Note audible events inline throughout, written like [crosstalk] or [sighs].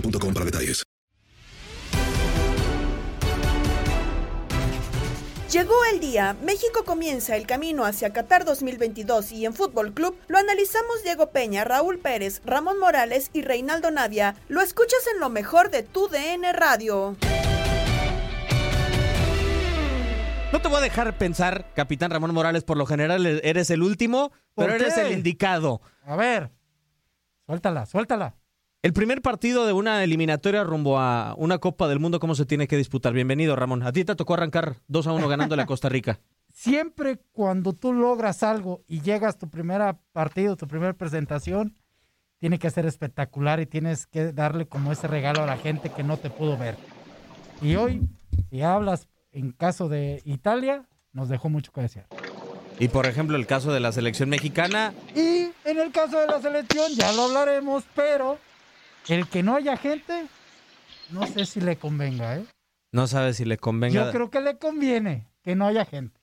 boostmobile.com para detalles. Llegó el día, México comienza el camino hacia Qatar 2022 y en Fútbol Club lo analizamos Diego Peña, Raúl Pérez, Ramón Morales y Reinaldo Navia. Lo escuchas en lo mejor de tu DN Radio. No te voy a dejar pensar, capitán Ramón Morales, por lo general eres el último, ¿Por pero eres el indicado. A ver, suéltala, suéltala. El primer partido de una eliminatoria rumbo a una Copa del Mundo, ¿cómo se tiene que disputar? Bienvenido, Ramón. A ti te tocó arrancar 2 a 1 ganándole a Costa Rica. [laughs] Siempre cuando tú logras algo y llegas tu primera partido, tu primera presentación, tiene que ser espectacular y tienes que darle como ese regalo a la gente que no te pudo ver. Y hoy, si hablas en caso de Italia, nos dejó mucho que desear. Y por ejemplo, el caso de la selección mexicana, Y en el caso de la selección, ya lo hablaremos, pero el que no haya gente, no sé si le convenga, ¿eh? no sabes si le convenga. Yo creo que le conviene que no haya gente.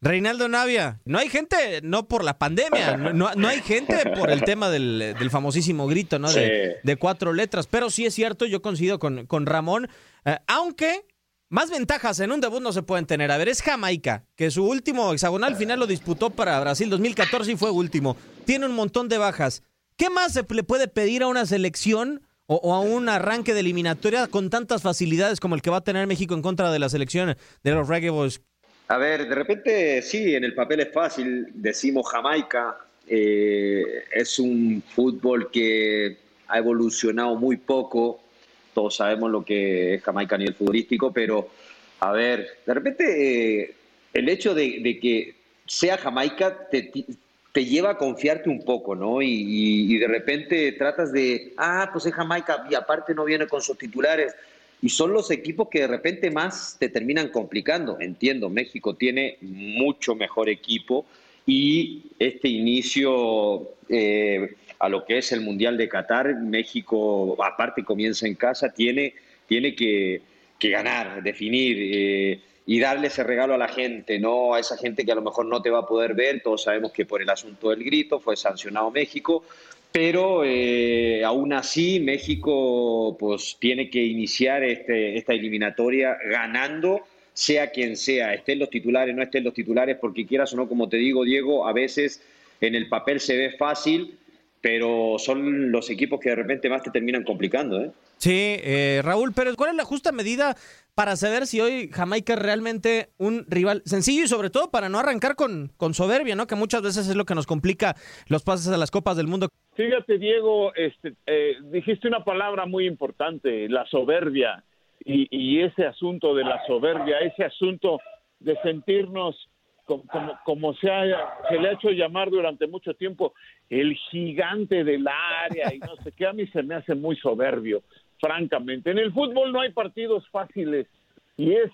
Reinaldo Navia, no hay gente, no por la pandemia, no, no- hay gente por el tema del, del famosísimo grito, ¿no? De, de cuatro letras, pero sí es cierto, yo coincido con, con Ramón, eh, aunque más ventajas en un debut no se pueden tener. A ver, es Jamaica, que su último hexagonal final lo disputó para Brasil 2014 y fue último. Tiene un montón de bajas. ¿Qué más se le puede pedir a una selección o, a un arranque de eliminatoria con tantas facilidades como el que va a tener México en contra de la selección de los Reggae Boys? A ver, de repente sí, en el papel es fácil, decimos Jamaica, eh, es un fútbol que ha evolucionado muy poco, todos sabemos lo que es Jamaica a nivel futbolístico, pero a ver, de repente eh, el hecho de que sea Jamaica te, te lleva a confiarte un poco, ¿no? Y, de repente tratas de, ah, pues es Jamaica y aparte no viene con sus titulares. Y son los equipos que de repente más te terminan complicando. Entiendo, México tiene mucho mejor equipo y este inicio eh, a lo que es el Mundial de Qatar, México, aparte comienza en casa, tiene, tiene que, que ganar, definir eh, y darle ese regalo a la gente, no a esa gente que a lo mejor no te va a poder ver. Todos sabemos que por el asunto del grito fue sancionado México, pero eh, aún así México pues tiene que iniciar este, esta eliminatoria ganando sea quien sea, estén los titulares, no estén los titulares, porque quieras o no, como te digo, Diego, a veces en el papel se ve fácil, pero son los equipos que de repente más te terminan complicando. ¿eh? Sí, eh, Raúl Pérez, ¿cuál es la justa medida para saber si hoy Jamaica es realmente un rival sencillo y sobre todo para no arrancar con, con soberbia, ¿no? Que muchas veces es lo que nos complica los pases a las Copas del Mundo. Fíjate, Diego, este, eh, dijiste una palabra muy importante, la soberbia. Y, ese asunto de la soberbia, ese asunto de sentirnos como se, ha, se, le ha hecho llamar durante mucho tiempo el gigante del área y no sé qué, a mí se me hace muy soberbio, francamente. En el fútbol no hay partidos fáciles y es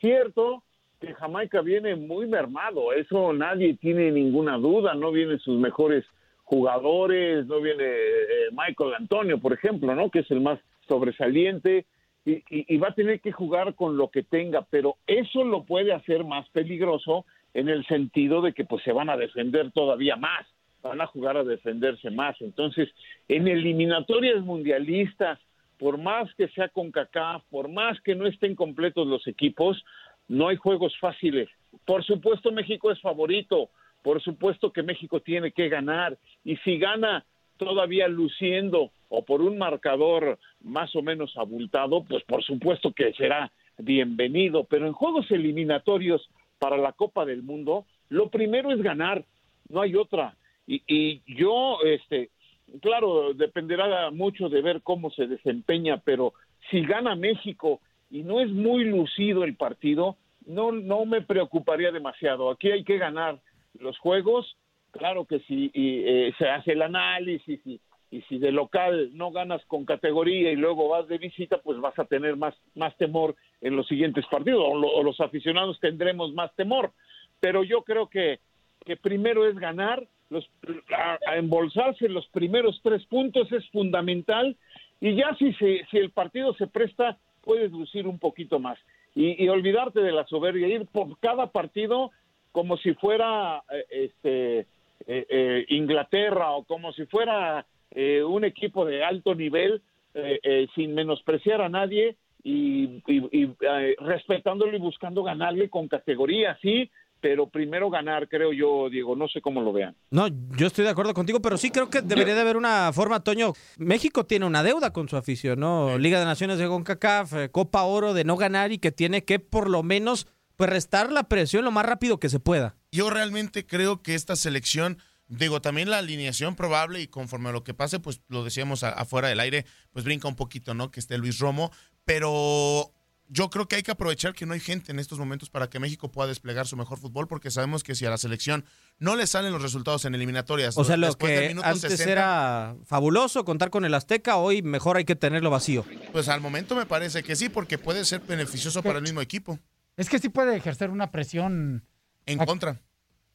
cierto que Jamaica viene muy mermado, eso nadie tiene ninguna duda, no vienen sus mejores jugadores, no viene eh, Michael Antonio, por ejemplo, ¿no? Que es el más sobresaliente y, y, va a tener que jugar con lo que tenga, pero eso lo puede hacer más peligroso en el sentido de que pues se van a defender todavía más, van a jugar a defenderse más. Entonces, en eliminatorias mundialistas, por más que sea con CACAF, por más que no estén completos los equipos, no hay juegos fáciles. Por supuesto México es favorito, por supuesto que México tiene que ganar y si gana todavía luciendo o por un marcador más o menos abultado, pues por supuesto que será bienvenido, pero en juegos eliminatorios para la Copa del Mundo, lo primero es ganar, no hay otra. Y, y yo, este, claro, dependerá mucho de ver cómo se desempeña, pero si gana México y no es muy lucido el partido, no, no me preocuparía demasiado. Aquí hay que ganar los juegos, claro que si y, eh, se hace el análisis y, y, si de local no ganas con categoría y luego vas de visita, pues vas a tener más, más temor en los siguientes partidos, o, lo, o los aficionados tendremos más temor. Pero yo creo que, que primero es ganar, los, a, embolsarse los primeros tres puntos es fundamental y ya si, se, si el partido se presta, puedes lucir un poquito más. Y, olvidarte de la soberbia, ir por cada partido como si fuera este eh, eh, Inglaterra o como si fuera eh, un equipo de alto nivel eh, sin menospreciar a nadie y, y, y respetándolo y buscando ganarle con categoría, sí, pero primero ganar, creo yo, Diego, no sé cómo lo vean. No, yo estoy de acuerdo contigo, pero sí creo que debería de haber una forma, Toño. México tiene una deuda con su afición, ¿no? Liga de Naciones de CONCACAF, Copa Oro de no ganar y que tiene que por lo menos pues restar la presión lo más rápido que se pueda. Yo realmente creo que esta selección digo, también la alineación probable y conforme a lo que pase, pues lo decíamos afuera del aire, pues brinca un poquito, ¿no? Que esté Luis Romo, pero yo creo que hay que aprovechar que no hay gente en estos momentos para que México pueda desplegar su mejor fútbol, porque sabemos que si a la selección no le salen los resultados en eliminatorias. O sea, lo que antes 60, era fabuloso contar con el Azteca, hoy mejor hay que tenerlo vacío. Pues al momento me parece que sí, porque puede ser beneficioso para el mismo equipo. Es que sí puede ejercer una presión en a, contra.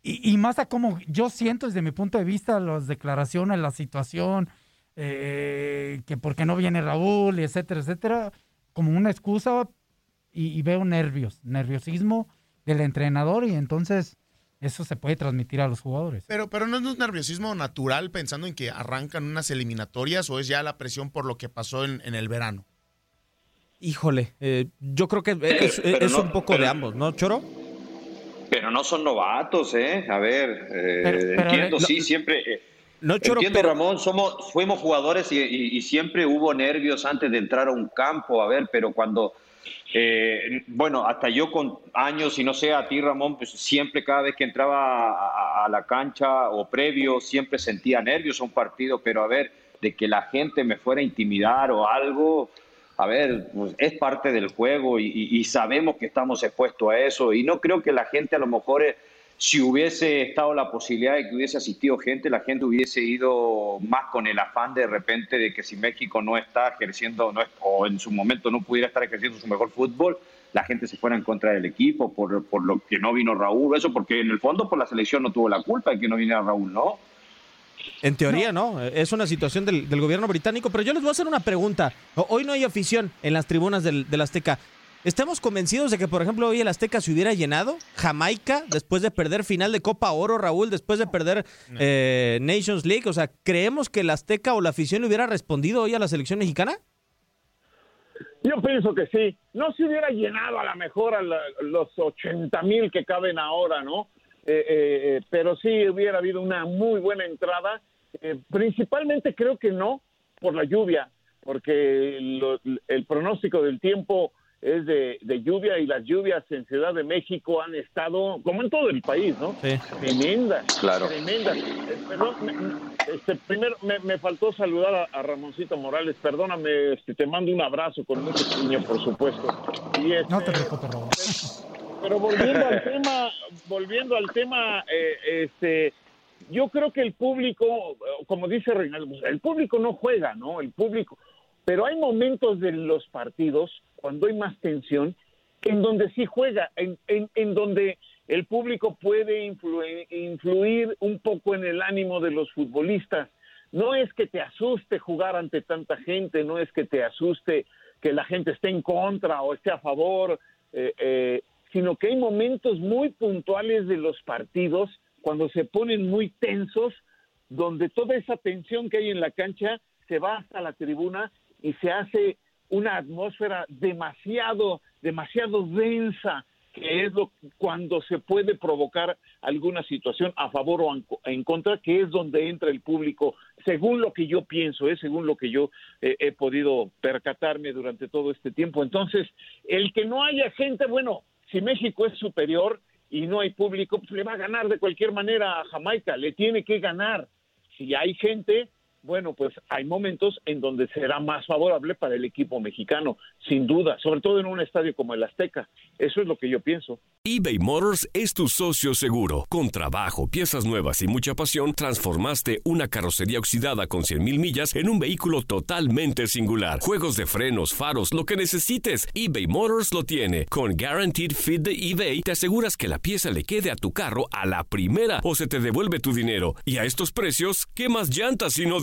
Y, y, más a como yo siento desde mi punto de vista las declaraciones, la situación, eh, que por qué no viene Raúl, y etcétera, etcétera, como una excusa y, y, veo nervios, nerviosismo del entrenador y entonces eso se puede transmitir a los jugadores. Pero, pero no es un nerviosismo natural pensando en que arrancan unas eliminatorias o es ya la presión por lo que pasó en, en el verano. Híjole, eh, yo creo que es, es no, un poco pero, de ambos, ¿no, Choro? Pero no son novatos, ¿eh? A ver, eh, pero, pero, entiendo, sí, siempre... Eh, no, Choro, entiendo, pero... Ramón, somos, fuimos jugadores y, y, y, siempre hubo nervios antes de entrar a un campo, a ver, pero cuando... Eh, bueno, hasta yo con años, y no sé, a ti Ramón, pues siempre cada vez que entraba a, la cancha o previo, siempre sentía nervios a un partido, pero a ver, de que la gente me fuera a intimidar o algo, a ver, pues es parte del juego y, sabemos que estamos expuestos a eso y no creo que la gente a lo mejor, eh, si hubiese estado la posibilidad de que hubiese asistido gente, la gente hubiese ido más con el afán de repente de que si México no está ejerciendo no o en su momento no pudiera estar ejerciendo su mejor fútbol, la gente se fuera en contra del equipo por, por lo que no vino Raúl, eso porque en el fondo por la selección no tuvo la culpa de que no viniera Raúl, ¿no? En teoría, no. Es una situación del, gobierno británico, pero yo les voy a hacer una pregunta. Hoy no hay afición en las tribunas del, Azteca. ¿Estamos convencidos de que, por ejemplo, hoy el Azteca se hubiera llenado? Jamaica, después de perder final de Copa Oro, Raúl, después de perder no. eh, Nations League. O sea, ¿creemos que el Azteca o la afición hubiera respondido hoy a la selección mexicana? Yo pienso que sí. No se hubiera llenado a lo mejor a la, los 80 mil que caben ahora, ¿no? Eh, eh, pero sí hubiera habido una muy buena entrada. Eh, principalmente creo que no por la lluvia, porque lo, el pronóstico del tiempo es de, de, lluvia y las lluvias en Ciudad de México han estado, como en todo el país, ¿no? Sí. Tremendas, Claro. tremendas. Eh, perdón, me- este, primero me, me faltó saludar a, a Ramoncito Morales, perdóname, este, te mando un abrazo con mucho cariño, por supuesto. Y este, No te preocupes, Raúl. pero volviendo al tema, volviendo al tema, eh, este, yo creo que el público, como dice Reinaldo, pues, el público no juega, ¿no? El público, pero hay momentos de los partidos cuando hay más tensión en donde sí juega, en, en, en donde el público puede influir, un poco en el ánimo de los futbolistas. No es que te asuste jugar ante tanta gente, no es que te asuste que la gente esté en contra o esté a favor, eh, eh, sino que hay momentos muy puntuales de los partidos cuando se ponen muy tensos, donde toda esa tensión que hay en la cancha se va hasta la tribuna y se hace una atmósfera demasiado, demasiado densa, que es lo cuando se puede provocar alguna situación a favor o en, contra, que es donde entra el público, según lo que yo pienso, ¿eh? según lo que yo eh, he podido percatarme durante todo este tiempo. Entonces, el que no haya gente, bueno, si México es superior y no hay público, pues le va a ganar de cualquier manera a Jamaica, le tiene que ganar. Si hay gente, bueno, pues hay momentos en donde será más favorable para el equipo mexicano, sin duda, sobre todo en un estadio como el Azteca. Eso es lo que yo pienso. eBay Motors es tu socio seguro. Con trabajo, piezas nuevas y mucha pasión, transformaste una carrocería oxidada con 100.000 millas en un vehículo totalmente singular. Juegos de frenos, faros, lo que necesites, eBay Motors lo tiene. Con Guaranteed Fit de eBay, te aseguras que la pieza le quede a tu carro a la primera o se te devuelve tu dinero. Y a estos precios, ¿qué más llantas y no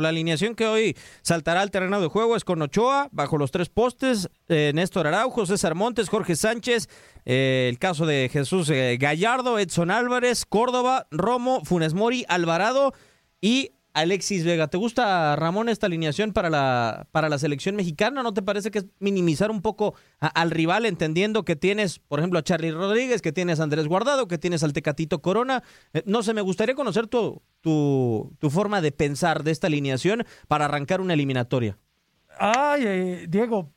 La alineación que hoy saltará al terreno de juego es con Ochoa, bajo los tres postes, eh, Néstor Araujo, César Montes, Jorge Sánchez, eh, el caso de Jesús eh, Gallardo, Edson Álvarez, Córdoba, Romo, Funes Mori, Alvarado y Alexis Vega. ¿Te gusta, Ramón, esta alineación para la, para la selección mexicana? ¿No te parece que es minimizar un poco al rival, entendiendo que tienes, por ejemplo, a Charlie Rodríguez, que tienes a Andrés Guardado, que tienes al Tecatito Corona? Eh, no sé, me gustaría conocer tu, tu, tu forma de pensar de esta alineación para arrancar una eliminatoria. Ay, eh, Diego,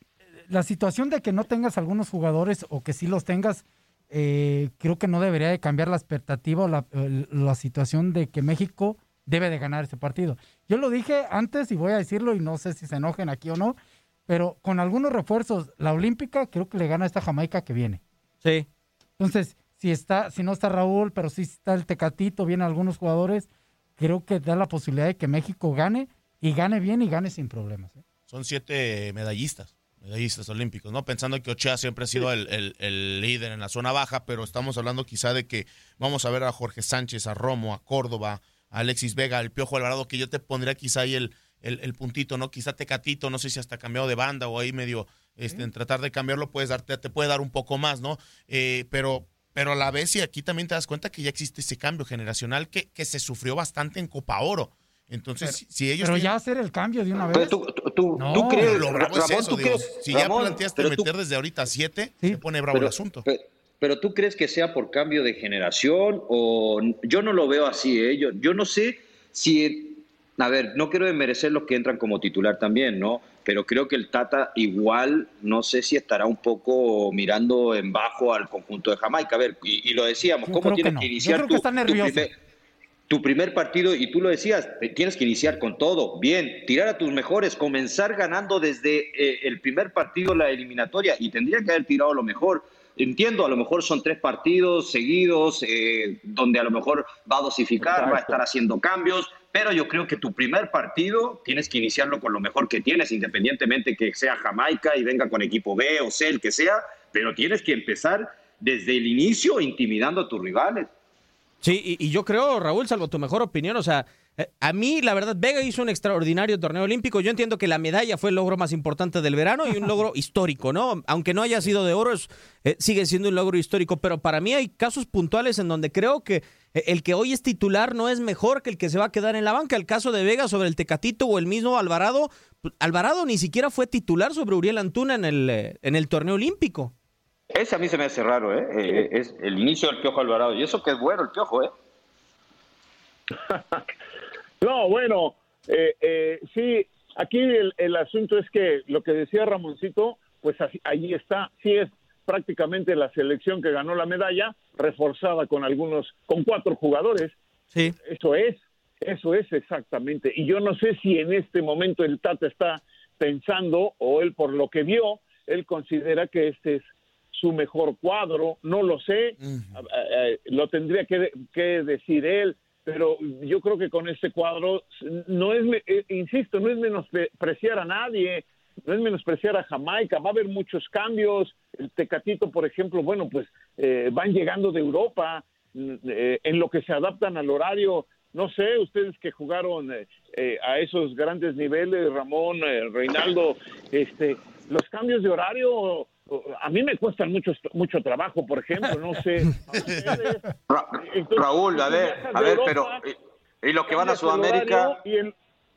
la situación de que no tengas algunos jugadores o que sí los tengas, eh, creo que no debería de cambiar la expectativa o la, la situación de que México debe de ganar ese partido. Yo lo dije antes y voy a decirlo y no sé si se enojen aquí o no, pero con algunos refuerzos, la Olímpica creo que le gana a esta Jamaica que viene. Sí. Entonces, si está, si no está Raúl, pero sí está el Tecatito, vienen algunos jugadores, creo que da la posibilidad de que México gane y gane bien y gane sin problemas. ¿eh? Son siete medallistas, medallistas olímpicos, ¿no? Pensando que Ochoa siempre ha sido el, el- el líder en la zona baja, pero estamos hablando quizá de que vamos a ver a Jorge Sánchez, a Romo, a Córdoba, Alexis Vega, al Piojo Alvarado, que yo te pondría quizá ahí el, el, el puntito, ¿no? Quizá Tecatito, no sé si hasta cambiado de banda o ahí medio este, en tratar de cambiarlo, puedes darte, te puede dar un poco más, ¿no? Eh, pero, pero a la vez, y aquí también te das cuenta que ya existe ese cambio generacional que, que se sufrió bastante en Copa Oro. Entonces, si ellos. Pero ya hacer el cambio de una vez. tú, tú, No. tú crees, Lo bravo es eso, ¿tú digo, crees- si ya planteaste meter desde ahorita siete, se pone bravo el asunto. Pero, pero tú crees que sea por cambio de generación o yo no lo veo así, ¿eh? Yo, yo no sé si, a ver, no quiero desmerecer los que entran como titular también, ¿no? Pero creo que el Tata igual, no sé si estará un poco mirando en bajo al conjunto de Jamaica. A ver, y, y lo decíamos, Yo ¿cómo creo que tienes no. que Yo iniciar creo que tu- está tu nervioso. primer- tu primer partido, y tú lo decías, te- tienes que iniciar con todo, bien, tirar a tus mejores, comenzar ganando desde eh, el primer partido la eliminatoria, y tendría que haber tirado lo mejor. Entiendo, a lo mejor son tres partidos seguidos, eh, donde a lo mejor va a dosificar, va a estar haciendo cambios, pero yo creo que tu primer partido tienes que iniciarlo con lo mejor que tienes, independientemente que sea Jamaica y venga con equipo B o C, el que sea, pero tienes que empezar desde el inicio intimidando a tus rivales. Sí, y, y yo creo, Raúl, salvo tu mejor opinión, o sea, a mí, la verdad, Vega hizo un extraordinario torneo olímpico. Yo entiendo que la medalla fue el logro más importante del verano y un logro [laughs] histórico, ¿no? Aunque no haya sido de oro, es- eh, sigue siendo un logro histórico. Pero para mí hay casos puntuales en donde creo que eh, el que hoy es titular no es mejor que el que se va a quedar en la banca. El caso de Vega sobre el Tecatito o el mismo Alvarado. pues, Alvarado ni siquiera fue titular sobre Uriel Antuna en el, eh, en el torneo olímpico. Ese a mí se me hace raro, ¿eh? Eh, Es el inicio del Piojo Alvarado. Y eso que es bueno el Piojo, ¿eh? [laughs] No, bueno, eh, eh, sí, aquí el, el asunto es que lo que decía Ramoncito, pues así- ahí está, sí es prácticamente la selección que ganó la medalla, reforzada con algunos, con cuatro jugadores. Sí. Eso es, eso es exactamente. Y yo no sé si en este momento el Tata está pensando, o él por lo que vio, él considera que este es su mejor cuadro, no lo sé, lo tendría que, que decir él, pero yo creo que con este cuadro no es, eh, insisto, no es menospreciar a nadie, no es menospreciar a Jamaica, va a haber muchos cambios, el Tecatito, por ejemplo, bueno, pues eh, van llegando de Europa, eh, en lo que se adaptan al horario, no sé, ustedes que jugaron eh, eh, a esos grandes niveles, Ramón, eh, Reinaldo, este, los cambios de horario a mí me cuestan mucho mucho trabajo, por ejemplo, no sé. Entonces, Raúl, a ver, a ver, Europa, pero. Y, y los que van a Sudamérica. horario y el-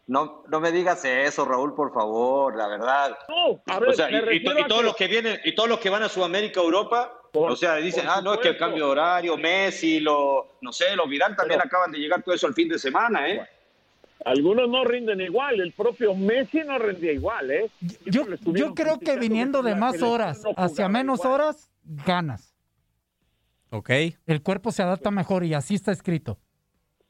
No, no me digas eso, Raúl, por favor, la verdad. No, a ver, o sea, y, y to- refiero y a todos que- los que vienen, y todos los que van a Sudamérica, Europa, Por- o sea, dicen, ah, no, es que el cambio de horario, Messi, lo, no sé, los Vidal también acaban de llegar todo eso el fin de semana, ¿eh? Algunos no rinden igual, el propio Messi no rendía igual, ¿eh? Yo, yo creo que viniendo de más horas hacia menos horas, ganas. Ok. El cuerpo se adapta mejor y así está escrito.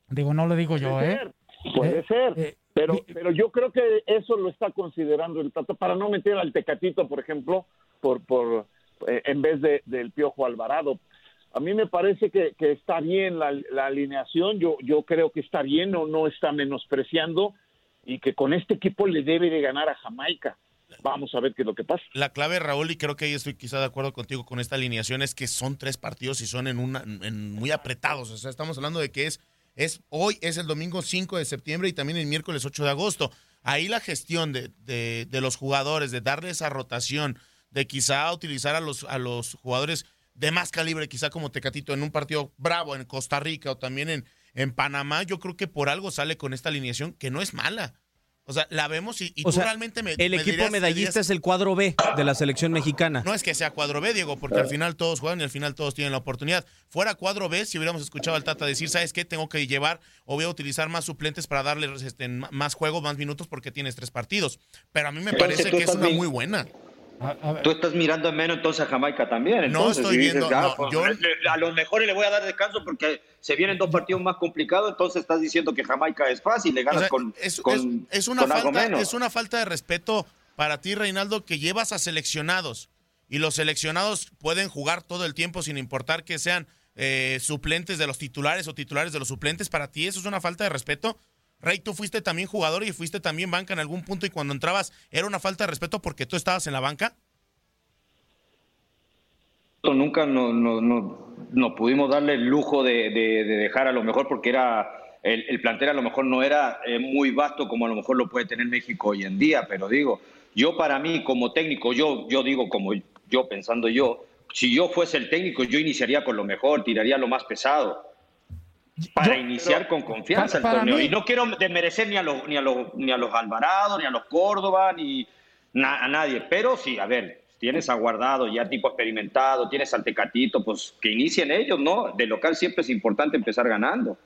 Digo, no lo digo yo, Puede ¿eh? ser, Puede Eh, ser, eh, pero, pero yo creo que eso lo está considerando el Tata para no meter al Tecatito, por ejemplo, por, por eh, en vez de, del Piojo Alvarado. A mí me parece que, está bien la, la alineación, yo, yo creo que está bien, no, no está menospreciando y que con este equipo le debe de ganar a Jamaica. Vamos a ver qué es lo que pasa. La clave, Raúl, y creo que ahí estoy quizá de acuerdo contigo con esta alineación, es que son tres partidos y son en una, en muy apretados. O sea, estamos hablando de que es, es hoy, es el domingo 5 de septiembre y también el miércoles 8 de agosto. Ahí la gestión de, de, de los jugadores, de darle esa rotación, de quizá utilizar a los, a los jugadores de más calibre, quizá como Tecatito en un partido bravo en Costa Rica o también en, en Panamá, yo creo que por algo sale con esta alineación que no es mala. O sea, la vemos y, y O tú sea, realmente me. el me equipo dirías- medallista dirías- es el cuadro B de la selección mexicana. no es que sea cuadro B, Diego, porque al final todos juegan y al final todos tienen la oportunidad. Fuera cuadro B, si hubiéramos escuchado al Tata decir, ¿sabes qué? Tengo que llevar o voy a utilizar más suplentes para darles este, más juegos, más minutos, porque tienes tres partidos. Pero a mí me Entonces, parece que es una muy buena. Tú estás mirando en menos entonces a Jamaica también. No estoy dices, viendo, "Ah, no, pues, yo- a los mejores le voy a dar descanso porque se vienen dos partidos más complicados, entonces estás diciendo que Jamaica es fácil, le ganas O sea, con, es, con- es- es una con algo falta, menos. es una falta de respeto para ti, Reinaldo, que llevas a seleccionados. Y los seleccionados pueden jugar todo el tiempo sin importar que sean eh, suplentes de los titulares o titulares de los suplentes. Para ti eso es una falta de respeto. Rey, tú fuiste también jugador y fuiste también banca en algún punto y cuando entrabas era una falta de respeto porque tú estabas en la banca. nunca no, no, no, no pudimos darle el lujo de, de- de dejar a lo mejor porque era el, el plantel a lo mejor no era eh, muy vasto como a lo mejor lo puede tener México hoy en día, pero digo, Yo para mí como técnico, yo, yo digo como yo pensando yo, si yo fuese el técnico, yo iniciaría con lo mejor, tiraría lo más pesado. Para iniciar con confianza el torneo. Y no quiero desmerecer ni a los, ni a los, ni a los Alvarado, ni a los Córdoba, ni a nadie. Pero sí, a ver, tienes aguardado ya tipo experimentado, tienes al Tecatito, pues que inicien ellos, ¿no? De local siempre es importante empezar ganando.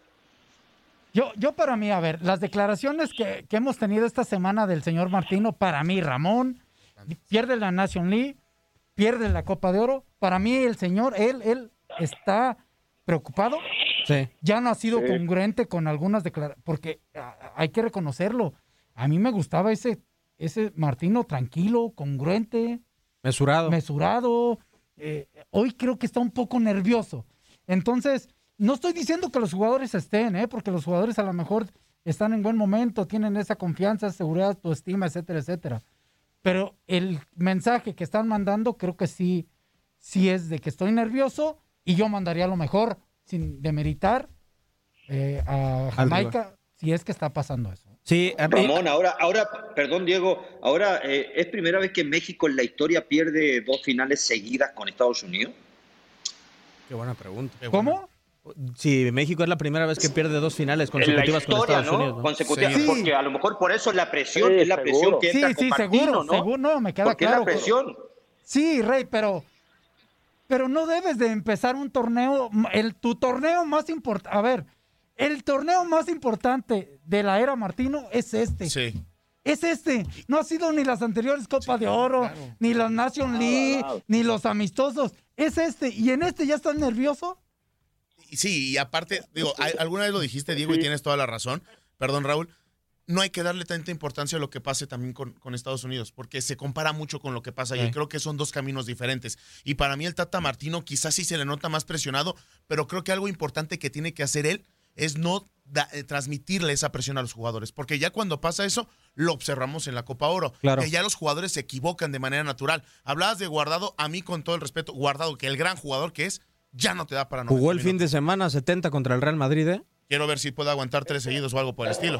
Yo, yo para mí, a ver, las declaraciones que, que hemos tenido esta semana del señor Martino, para mí, Ramón, pierde la Nation League, pierde la Copa de Oro. Para mí, el señor, él, él está preocupado. Sí. Ya no ha sido congruente con algunas declaraciones, porque hay que reconocerlo. A mí me gustaba ese, ese Martino tranquilo, congruente. Mesurado. Mesurado. Eh, hoy creo que está un poco nervioso. Entonces, no estoy diciendo que los jugadores estén, ¿eh? porque los jugadores a lo mejor están en buen momento, tienen esa confianza, seguridad, tu estima, etcétera, etcétera. Pero el mensaje que están mandando creo que sí, sí es de que estoy nervioso y yo mandaría lo mejor sin demeritar eh, a Jamaica si es que está pasando eso. Sí, Ramón, ahora, ahora, perdón Diego, ahora eh, es primera vez que México en la historia pierde dos finales seguidas con Estados Unidos. Qué buena pregunta. ¿Cómo? Sí, México es la primera vez que pierde dos finales consecutivas con Estados Unidos. ¿no? Consecutivas, porque a lo mejor por eso la presión es la presión que entra sí, sí, seguro, ¿no? seguro, no, me queda porque claro. es la presión. Sí, Rey, pero pero no debes de empezar un torneo, el tu torneo más importante, a ver, el torneo más importante de la era Martino es este. Sí. Es este. No ha sido ni las anteriores Copas de Oro, ni los Nation League, ni los amistosos. Es este. ¿Y en este ya estás nervioso? Sí, y aparte, digo, [laughs] alguna vez lo dijiste, Diego, y tienes toda la razón. Perdón, Raúl. No hay que darle tanta importancia a lo que pase también con, con Estados Unidos, porque se compara mucho con lo que pasa allí. Sí. Creo que son dos caminos diferentes. Y para mí el Tata Martino quizás sí se le nota más presionado, pero creo que algo importante que tiene que hacer él es no da- eh, transmitirle esa presión a los jugadores, porque ya cuando pasa eso, lo observamos en la Copa Oro, Claro. que ya los jugadores se equivocan de manera natural. Hablabas de Guardado, a mí con todo el respeto, Guardado, que el gran jugador que es, ya no te da para 90 Jugó el fin de semana 70 contra el Real Madrid, ¿eh? Quiero ver si puede aguantar tres seguidos o algo por el estilo.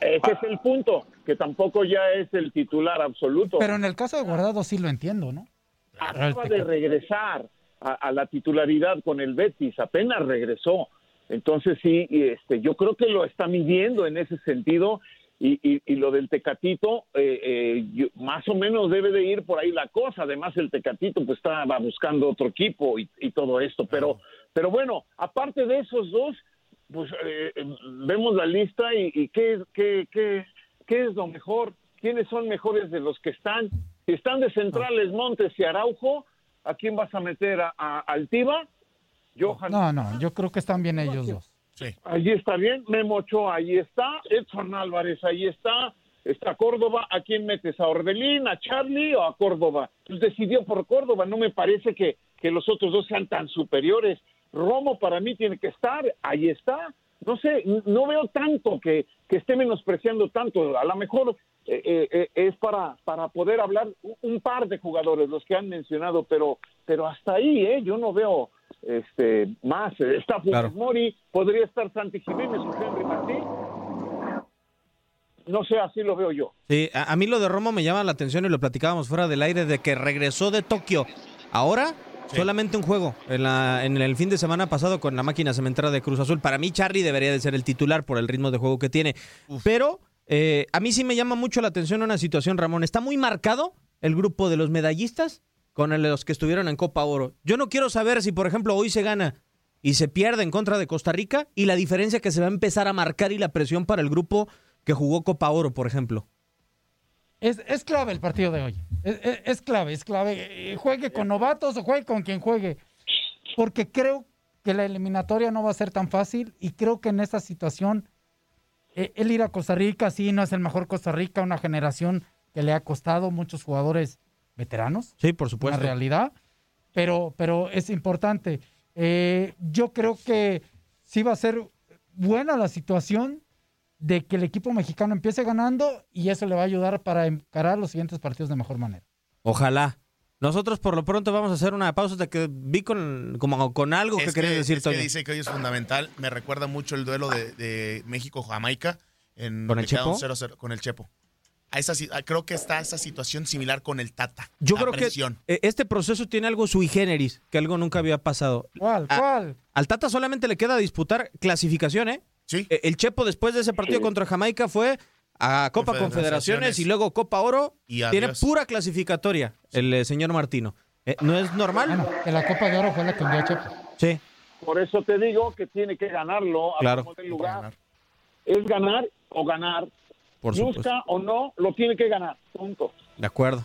Ese es el punto, que tampoco ya es el titular absoluto. Pero en el caso de Guardado sí lo entiendo, ¿no? acaba de regresar a, a la titularidad con el Betis, apenas regresó. Entonces sí, y este, yo creo que lo está midiendo en ese sentido y, y- y lo del Tecatito, eh, eh, yo- más o menos debe de ir por ahí la cosa. Además el Tecatito pues estaba buscando otro equipo y, y todo esto. Pero, pero bueno, aparte de esos dos, pues eh, eh, vemos la lista y, y qué, es- qué, qué, qué es lo mejor, quiénes son mejores de los que están. Si están de centrales Montes y Araujo, ¿a quién vas a meter? ¿A, a Altiva? Johan. No, no, yo creo que están bien ellos dos. Allí está bien. Memo Ochoa, ahí está. Edson Álvarez, ahí está. Está Córdoba. ¿A quién metes? ¿A Orbelín, a Charlie o a Córdoba? Pues decidió por Córdoba. No me parece que, que los otros dos sean tan superiores. Romo para mí tiene que estar. Ahí está. No sé, no veo tanto que, que esté menospreciando tanto. A lo mejor eh, eh, eh, es para, para poder hablar un- un par de jugadores, los que han mencionado, pero, pero hasta ahí, ¿eh? Yo no veo este más. Está Funes Claro. Mori, podría estar Santi Jiménez o Henry Martín. No sé, así lo veo yo. Sí, a, a mí lo de Romo me llama la atención y lo platicábamos fuera del aire de que regresó de Tokio. Ahora, solamente un juego en, la, en el fin de semana pasado con la máquina cementera de Cruz Azul. Para mí, Charlie debería de ser el titular por el ritmo de juego que tiene. Pero eh, a mí sí me llama mucho la atención una situación, Ramón. Está muy marcado el grupo de los medallistas con el- los que estuvieron en Copa Oro. Yo no quiero saber si, por ejemplo, hoy se gana y se pierde en contra de Costa Rica y la diferencia que se va a empezar a marcar y la presión para el grupo que jugó Copa Oro, por ejemplo. Es, es clave el partido de hoy. Es, es- es clave, es clave. Eh, Juegue con novatos o juegue con quien juegue. Porque creo que la eliminatoria no va a ser tan fácil y creo que en esta situación eh, el ir a Costa Rica, sí, no es el mejor Costa Rica, una generación que le ha costado muchos jugadores veteranos. Sí, por supuesto. Una realidad, pero, pero es importante. Eh, yo creo que sí va a ser buena la situación de que el equipo mexicano empiece ganando y eso le va a ayudar para encarar los siguientes partidos de mejor manera. Ojalá. Nosotros por lo pronto vamos a hacer una pausa de que vi con, como con algo que Es querías decir, es que dice que hoy es fundamental. Me recuerda mucho el duelo de, de México-Jamaica. En ¿Con el que Chepo? 0-0 con el Chepo. a esa, a- creo que está esa situación similar con el Tata. Yo creo presión. que eh, este proceso tiene algo sui generis, que algo nunca había pasado. ¿Cuál? A- ¿Cuál? Al Tata solamente le queda disputar clasificación, ¿eh? Sí. Eh, El Chepo después de ese partido Sí. contra Jamaica fue a Copa Confederaciones, Confederaciones. y luego Copa Oro. Y Tiene pura clasificatoria el eh, señor Martino. Eh, ¿No es normal? Bueno, que la Copa de Oro fue la que a Chepo. Sí. Por eso te digo que tiene que ganarlo a Claro. como dé lugar. Es ganar o ganar. Por Busca supuesto. o no, lo tiene que ganar. Punto. De acuerdo.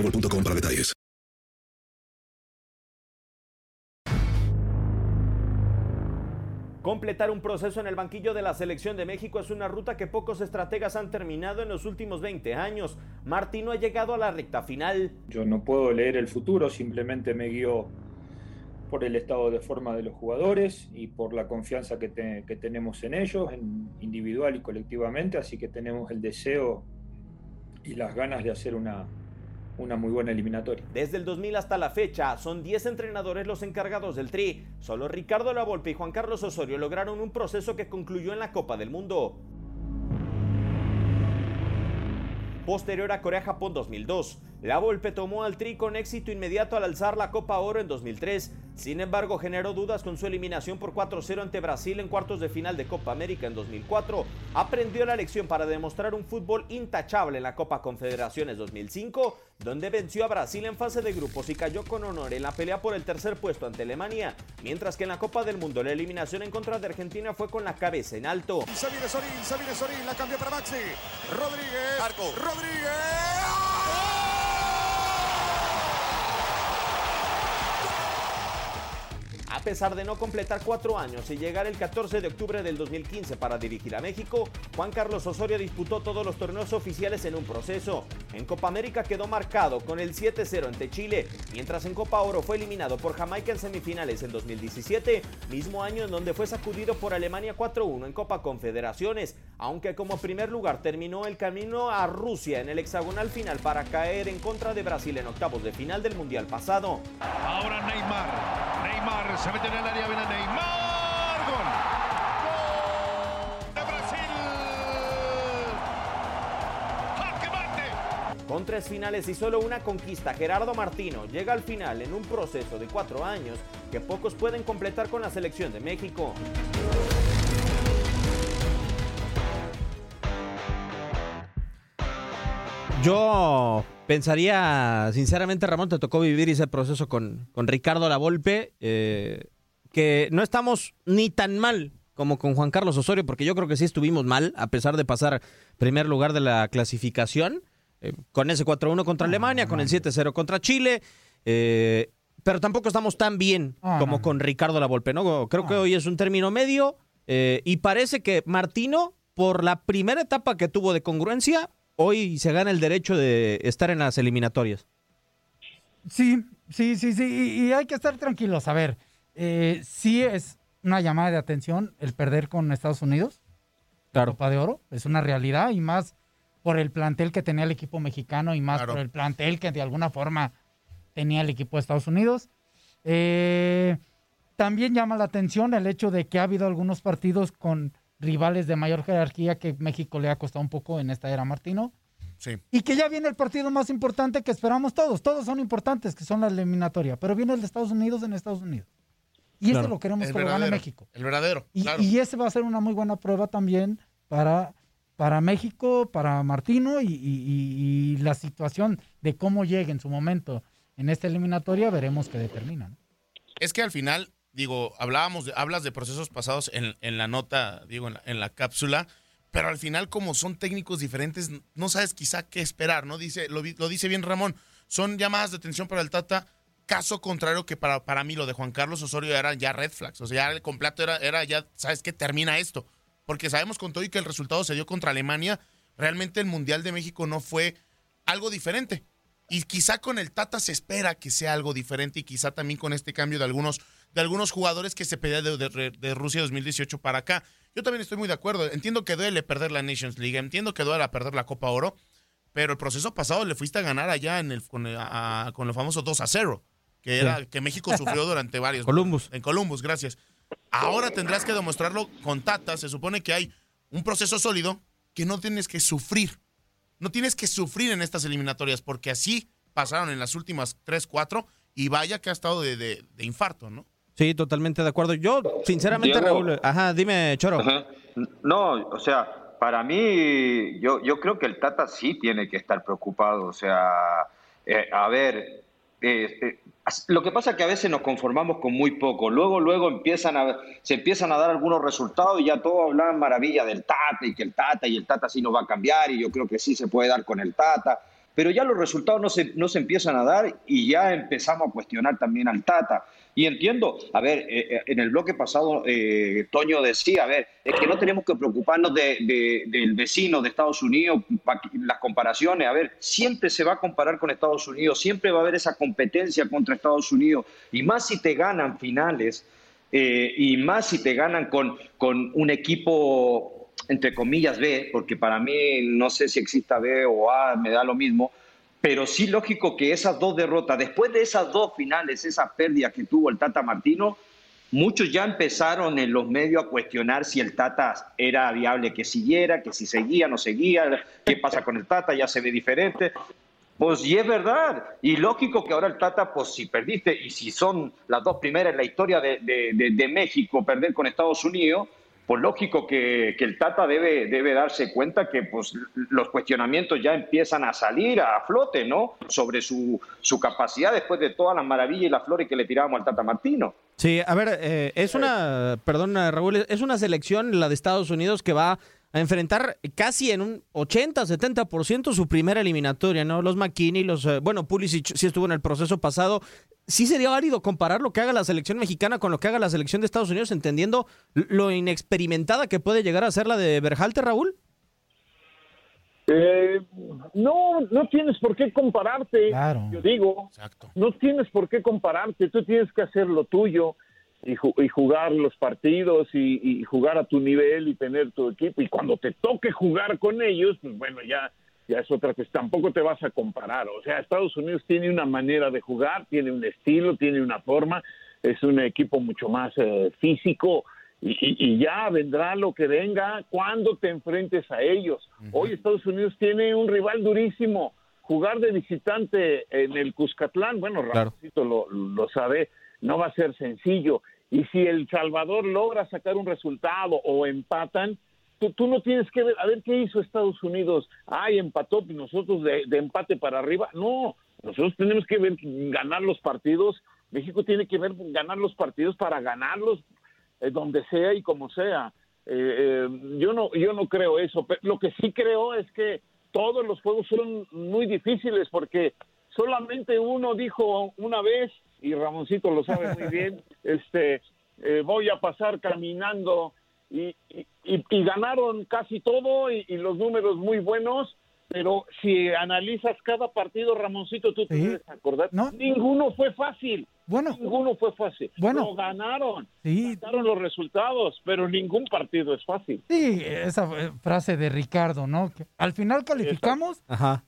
Completar un proceso en el banquillo de la selección de México es una ruta que pocos estrategas han terminado en los últimos 20 años. Martino ha llegado a la recta final. Yo no puedo leer el futuro, simplemente me guío por el estado de forma de los jugadores y por la confianza que, te- que tenemos en ellos, individual y colectivamente, así que tenemos el deseo y las ganas de hacer una, una muy buena eliminatoria. Desde el 2000 hasta la fecha, son 10 entrenadores los encargados del Tri. Solo Ricardo Lavolpe y Juan Carlos Osorio lograron un proceso que concluyó en la Copa del Mundo. Posterior a Corea-Japón 2002, la Volpe tomó al Tri con éxito inmediato al alzar la Copa Oro en 2003. Sin embargo, generó dudas con su eliminación por 4-0 ante Brasil en cuartos de final de Copa América en 2004. Aprendió la lección para demostrar un fútbol intachable en la Copa Confederaciones 2005, donde venció a Brasil en fase de grupos y cayó con honor en la pelea por el tercer puesto ante Alemania, mientras que en la Copa del Mundo la eliminación en contra de Argentina fue con la cabeza en alto. Se viene Sorín, se viene Sorín, la cambió para Maxi. Rodríguez. Arco. Rodríguez. A pesar de no completar cuatro años y llegar el 14 de octubre del 2015 para dirigir a México, Juan Carlos Osorio disputó todos los torneos oficiales en un proceso. En Copa América quedó marcado con el 7-0 ante Chile, mientras en Copa Oro fue eliminado por Jamaica en semifinales en 2017, mismo año en donde fue sacudido por Alemania 4-1 en Copa Confederaciones, aunque como primer lugar terminó el camino a Rusia en el hexagonal final para caer en contra de Brasil en octavos de final del Mundial pasado. Ahora Neymar. Se mete en el área, viene Neymar. Gol. De Brasil. Con tres finales y solo una conquista, Gerardo Martino llega al final en un proceso de cuatro años que pocos pueden completar con la selección de México. Yo pensaría, sinceramente, Ramón, te tocó vivir ese proceso con, con Ricardo Lavolpe, eh, que no estamos ni tan mal como con Juan Carlos Osorio, porque yo creo que sí estuvimos mal, a pesar de pasar primer lugar de la clasificación, eh, con ese 4-1 contra Alemania, con el 7-0 contra Chile, eh, pero tampoco estamos tan bien Ah, como con Ricardo Lavolpe, ¿no? Creo que hoy es un término medio eh, y parece que Martino, por la primera etapa que tuvo de congruencia, hoy se gana el derecho de estar en las eliminatorias. Sí, sí, sí, sí, y, y hay que estar tranquilos. A ver, eh, sí es una llamada de atención el perder con Estados Unidos. Claro. Copa de Oro, es una realidad y más por el plantel que tenía el equipo mexicano y más Claro. por el plantel que de alguna forma tenía el equipo de Estados Unidos. Eh, también llama la atención el hecho de que ha habido algunos partidos con rivales de mayor jerarquía que México le ha costado un poco en esta era Martino. Sí. Y que ya viene el partido más importante que esperamos todos. Todos son importantes, que son la eliminatoria. Pero viene el de Estados Unidos en Estados Unidos. Y Claro. ese lo queremos El que lo gane México. El verdadero, Y, claro. y ese va a ser una muy buena prueba también para, para México, para Martino y, y- y- y la situación de cómo llegue en su momento en esta eliminatoria, veremos qué determina. ¿no? Es que al final, digo, hablábamos, de, hablas de procesos pasados en, en la nota, digo, en la, en la cápsula, pero al final como son técnicos diferentes, no sabes quizá qué esperar, ¿no? Dice, lo, lo dice bien Ramón, son llamadas de atención para el Tata, caso contrario que para, para mí lo de Juan Carlos Osorio era ya red flags, o sea, ya el completo era, era ya, ¿sabes qué? Termina esto, porque sabemos con todo y que el resultado se dio contra Alemania, realmente el Mundial de México no fue algo diferente. Y quizá con el Tata se espera que sea algo diferente y quizá también con este cambio de algunos, de algunos jugadores que se pedían de, de- de Rusia 2018 para acá. Yo también estoy muy de acuerdo. Entiendo que duele perder la Nations League, entiendo que duele perder la Copa Oro, pero el proceso pasado le fuiste a ganar allá en el, con, el- a- con los famosos 2 a 0, que, era, Sí. que México sufrió durante varios. [laughs] Columbus. En Columbus, gracias. Ahora tendrás que demostrarlo con Tata. Se supone que hay un proceso sólido que no tienes que sufrir. No tienes que sufrir en estas eliminatorias, porque así pasaron en las últimas 3, 4, y vaya que ha estado de, de- de infarto, ¿no? Sí, totalmente de acuerdo. Yo, sinceramente, Diego. Raúl, ajá, dime, Choro. Ajá. No, o sea, para mí, yo, yo creo que el Tata sí tiene que estar preocupado. O sea, eh, a ver, eh, eh, lo que pasa es que a veces nos conformamos con muy poco. Luego, luego empiezan a, se empiezan a dar algunos resultados y ya todos hablan maravilla del Tata y que el Tata y el Tata sí nos va a cambiar y yo creo que sí se puede dar con el Tata. Pero ya los resultados no se, no se empiezan a dar y ya empezamos a cuestionar también al Tata. Y entiendo, a ver, eh, eh, en el bloque pasado eh, Toño decía, a ver, es que no tenemos que preocuparnos de- de- del vecino de Estados Unidos, las comparaciones, a ver, siempre se va a comparar con Estados Unidos, siempre va a haber esa competencia contra Estados Unidos, y más si te ganan finales, eh, y más si te ganan con, con un equipo, entre comillas, B, porque para mí no sé si exista B o A, me da lo mismo, pero sí lógico que esas dos derrotas, después de esas dos finales, esas pérdidas que tuvo el Tata Martino, muchos ya empezaron en los medios a cuestionar si el Tata era viable que siguiera, que si seguía, no seguía, qué pasa con el Tata, ya se ve diferente. Pues y es verdad, y lógico que ahora el Tata, pues si perdiste, y si son las dos primeras en la historia de, de- México perder con Estados Unidos, pues lógico que, el Tata debe, debe darse cuenta que pues, los cuestionamientos ya empiezan a salir a flote, ¿no? Sobre su, su capacidad después de todas las maravillas y las flores que le tirábamos al Tata Martino. Sí, a ver, eh, es una, perdón Raúl, es una selección, la de Estados Unidos, que va a enfrentar casi en un 80-70% su primera eliminatoria, ¿no? Los McKinney, los, eh, bueno, Pulisic sí estuvo en el proceso pasado. Sí sería válido comparar lo que haga la selección mexicana con lo que haga la selección de Estados Unidos, entendiendo lo inexperimentada que puede llegar a ser la de Berhalte, Raúl. Eh, no, no tienes por qué compararte. Yo digo, no tienes por qué compararte. Tú tienes que hacer lo tuyo y, ju- y jugar los partidos y, y jugar a tu nivel y tener tu equipo. Y cuando te toque jugar con ellos, pues bueno, ya, ya es otra cosa. Tampoco te vas a comparar. O sea, Estados Unidos tiene una manera de jugar, tiene un estilo, tiene una forma. Es un equipo mucho más eh, físico. Y, ya vendrá lo que venga cuando te enfrentes a ellos. Hoy Estados Unidos tiene un rival durísimo. Jugar de visitante en el Cuscatlán, bueno, Ramoncito lo, lo sabe, no va a ser sencillo. Y si El Salvador logra sacar un resultado o empatan, tú, tú no tienes que ver, a ver qué hizo Estados Unidos. Ay, empató, pues nosotros de, de empate para arriba. No, nosotros tenemos que ver ganar los partidos. México tiene que ver ganar los partidos para ganarlos eh, donde sea y como sea. Eh, eh, yo no yo no creo eso. Pero lo que sí creo es que todos los juegos son muy difíciles porque solamente uno dijo una vez y Ramoncito lo sabe muy bien. [laughs] Este voy a pasar caminando y, y, y- y ganaron casi todo y, y los números muy buenos. Pero si analizas cada partido, Ramoncito, tú te debes acordar. Ninguno fue fácil. Bueno. Ninguno fue fácil. Bueno. Lo ganaron. Sí. Ganaron los resultados, pero ningún partido es fácil. Sí, esa frase de Ricardo, ¿no? Que al final calificamos, Ajá.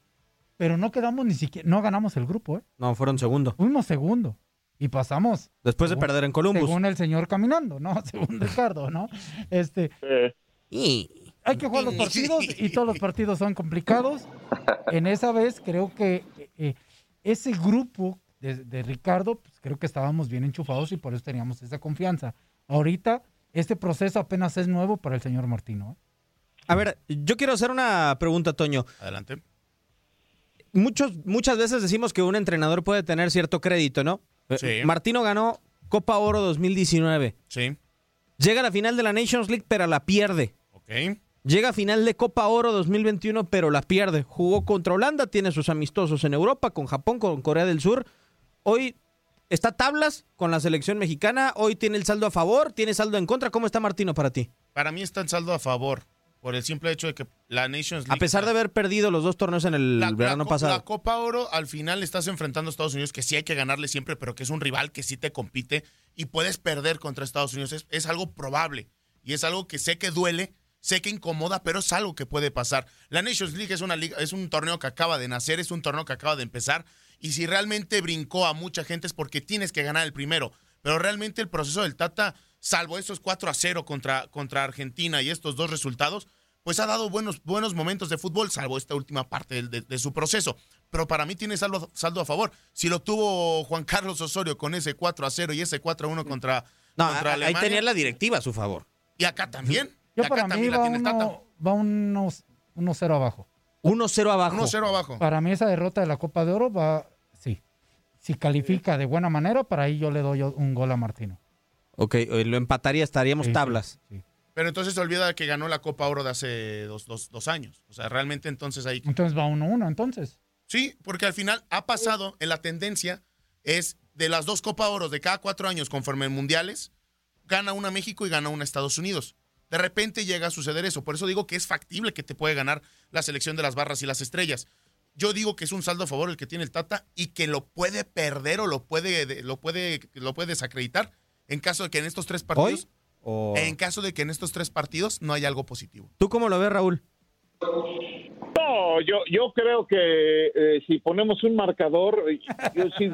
pero no quedamos ni siquiera, no ganamos el grupo, ¿eh? No, fueron segundo. Fuimos segundo y pasamos. Después de perder en Columbus. Según el señor caminando, ¿no? [laughs] Según Ricardo, ¿no? Este. Hay que jugar los partidos y todos los partidos son complicados. En esa vez creo que eh, eh, ese grupo de, de Ricardo, pues, creo que estábamos bien enchufados y por eso teníamos esa confianza. Ahorita, este proceso apenas es nuevo para el señor Martino. ¿eh? A ver, yo quiero hacer una pregunta, Toño. Adelante. Muchos, muchas veces decimos que un entrenador puede tener cierto crédito, ¿no? Eh, Sí. Martino ganó Copa Oro 2019. Sí. Llega a la final de la Nations League, pero la pierde. Ok. Llega a final de Copa Oro 2021, pero la pierde. Jugó contra Holanda, tiene sus amistosos en Europa, con Japón, con Corea del Sur. Hoy está a tablas con la selección mexicana. Hoy tiene el saldo a favor, tiene saldo en contra. ¿Cómo está Martino para ti? Para mí está en saldo a favor, por el simple hecho de que la Nations League... A pesar de haber perdido los dos torneos en el la, verano la pasado. la Copa Oro, al final estás enfrentando a Estados Unidos, que sí hay que ganarle siempre, pero que es un rival que sí te compite y puedes perder contra Estados Unidos. Es, es algo probable y es algo que sé que duele, sé que incomoda, pero es algo que puede pasar. La Nations League es, una liga, es un torneo que acaba de nacer, es un torneo que acaba de empezar y si realmente brincó a mucha gente es porque tienes que ganar el primero. Pero realmente el proceso del Tata, salvo esos 4 a 0 contra, contra Argentina y estos dos resultados, pues ha dado buenos, buenos momentos de fútbol, salvo esta última parte del- de, de su proceso. Pero para mí tiene saldo, saldo a favor. Si lo tuvo Juan Carlos Osorio con ese 4 a 0 y ese 4 a 1 contra, No, contra ahí Alemania. tenía la directiva a su favor. Y acá también. Yo acá para mí también va, la tiene el Tata. uno, va unos 1-0 abajo. 1-0 abajo. 1-0 abajo. Para mí esa derrota de la Copa de Oro va, sí. Si califica de buena manera, para ahí yo le doy un gol a Martino. Ok, eh, lo empataría, estaríamos Sí, sí, tablas. Pero entonces se olvida que ganó la Copa Oro de hace dos, dos- dos años. O sea, realmente entonces ahí Entonces va 1-1, entonces. Sí, porque al final ha pasado en la tendencia es de las dos Copa Oros de cada cuatro años conforme en mundiales, gana una México y gana una Estados Unidos. De repente llega a suceder eso. Por eso digo que es factible que te puede ganar la selección de las barras y las estrellas. Yo digo que es un saldo a favor el que tiene el Tata y que lo puede perder o lo puede, lo puede, lo puede desacreditar en caso de que en estos tres partidos, ¿O- en caso de que en estos tres partidos no haya algo positivo. ¿Tú cómo lo ves, Raúl? No, yo, yo creo que eh, si ponemos un marcador, [laughs] yo sí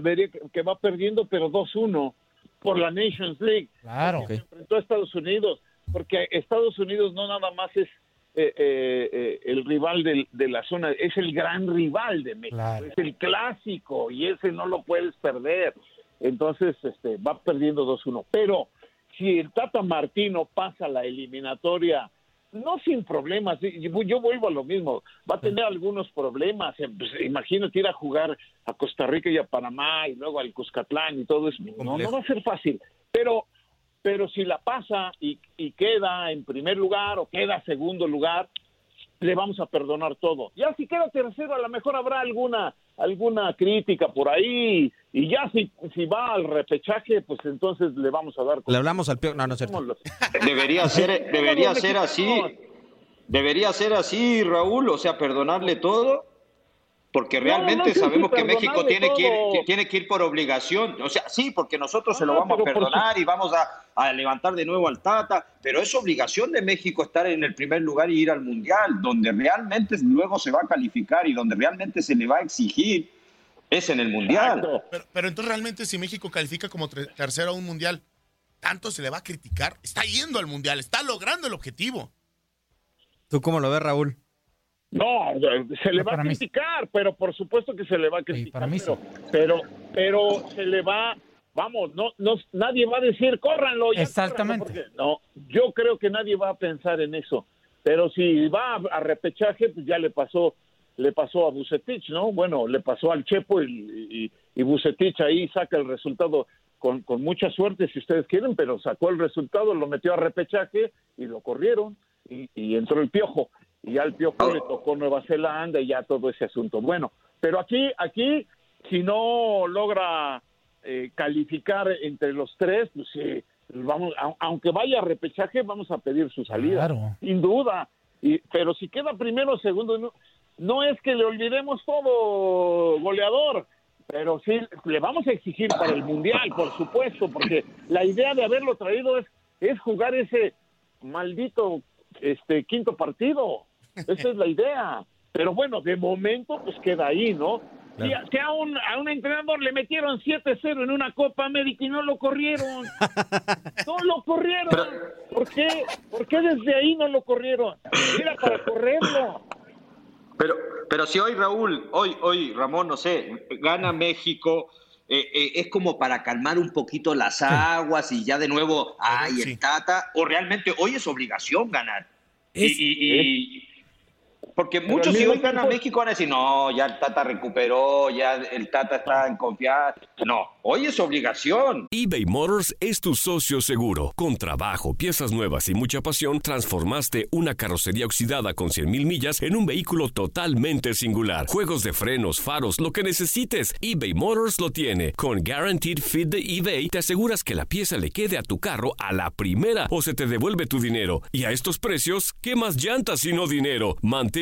vería que- va perdiendo, pero 2-1 por la Nations League. Claro. Porque se enfrentó a Estados Unidos, porque Estados Unidos no nada más es eh, eh, eh, el rival del- de la zona, es el gran rival de México, Claro. es el clásico y ese no lo puedes perder. Entonces, este, va perdiendo 2-1. Pero si el Tata Martino pasa la eliminatoria, no sin problemas, yo vuelvo a lo mismo, va a tener algunos problemas. eh, pues, imagínate ir a jugar a Costa Rica y a Panamá y luego al Cuscatlán y todo eso. No, no va a ser fácil. Pero pero si la pasa y, y queda en primer lugar o queda segundo lugar, le vamos a perdonar todo. Ya si queda tercero, a lo mejor habrá alguna alguna crítica por ahí y ya si, si va al repechaje, pues entonces le vamos a dar... Le hablamos al pio... No, no es cierto. Debería ser, [laughs] debería ser así. Debería ser así, Raúl, o sea, perdonarle todo, porque realmente no sabemos que México tiene que, ir, que tiene que ir por obligación. O sea, sí, porque nosotros se lo vamos a perdonar y vamos a, a levantar de nuevo al Tata, pero es obligación de México estar en el primer lugar y ir al Mundial, donde realmente luego se va a calificar y donde realmente se le va a exigir es en el Mundial. Pero, pero entonces realmente si México califica como tre- tercero a un mundial, tanto se le va a criticar. Está yendo al mundial, está logrando el objetivo. ¿Tú cómo lo ves, Raúl? No, se le va a criticar, pero por supuesto que se le va a criticar. pero, pero, pero se le va, vamos, no, no, nadie va a decir córranlo. ya, Exactamente. córranlo", porque- no, yo creo que nadie va a pensar en eso. Pero si va a, a repechaje, pues ya le pasó, le pasó a Bucetich, ¿no? Bueno, le pasó al Chepo y, y, y Bucetich ahí saca el resultado con, con mucha suerte si ustedes quieren, pero sacó el resultado, lo metió a repechaje y lo corrieron y, y entró el piojo. Y ya el piojo le tocó Nueva Zelanda y ya todo ese asunto. Bueno, pero aquí, aquí, si no logra eh, calificar entre los tres, pues sí, vamos, a- aunque vaya a repechaje, vamos a pedir su salida, Claro. sin duda. Y, pero si queda primero o segundo, no, no es que le olvidemos todo, goleador, pero sí le vamos a exigir para el mundial, por supuesto, porque la idea de haberlo traído es, es jugar ese maldito este quinto partido. Esa es la idea. Pero bueno, de momento pues queda ahí, ¿no? Si, a, un, a un entrenador le metieron 7-0 en una Copa América y no lo corrieron. [laughs] No lo corrieron. ¿Por qué? ¿Por qué desde ahí no lo corrieron? Era para correrlo. Pero, pero si hoy Raúl, hoy, hoy Ramón, no sé, gana México, eh, eh, es como para calmar un poquito las aguas y ya de nuevo, ay, el Tata, o realmente hoy es obligación ganar. Y- y- y- porque Pero muchos si hoy gana tiempo- México van a decir, no, ya el Tata recuperó, ya el Tata está en confianza. No, hoy es obligación. eBay Motors es tu socio seguro. Con trabajo, piezas nuevas y mucha pasión, transformaste una carrocería oxidada con 100.000 millas en un vehículo totalmente singular. Juegos de frenos, faros, lo que necesites, eBay Motors lo tiene. Con Guaranteed Fit de eBay, te aseguras que la pieza le quede a tu carro a la primera o se te devuelve tu dinero. Y a estos precios, ¿qué más llantas sino dinero? Mantén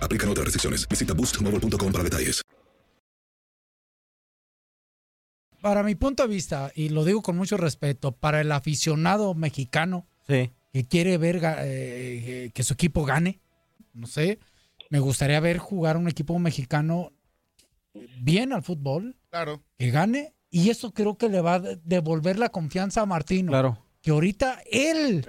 Aplican otras restricciones. Visita boostmobile.com para detalles. Para mi punto de vista, y lo digo con mucho respeto, para el aficionado mexicano que quiere ver ga- eh, que su equipo gane, no sé, me gustaría ver jugar un equipo mexicano bien al fútbol, Claro. que gane, y eso creo que le va a de- devolver la confianza a Martino. Claro. Que ahorita él,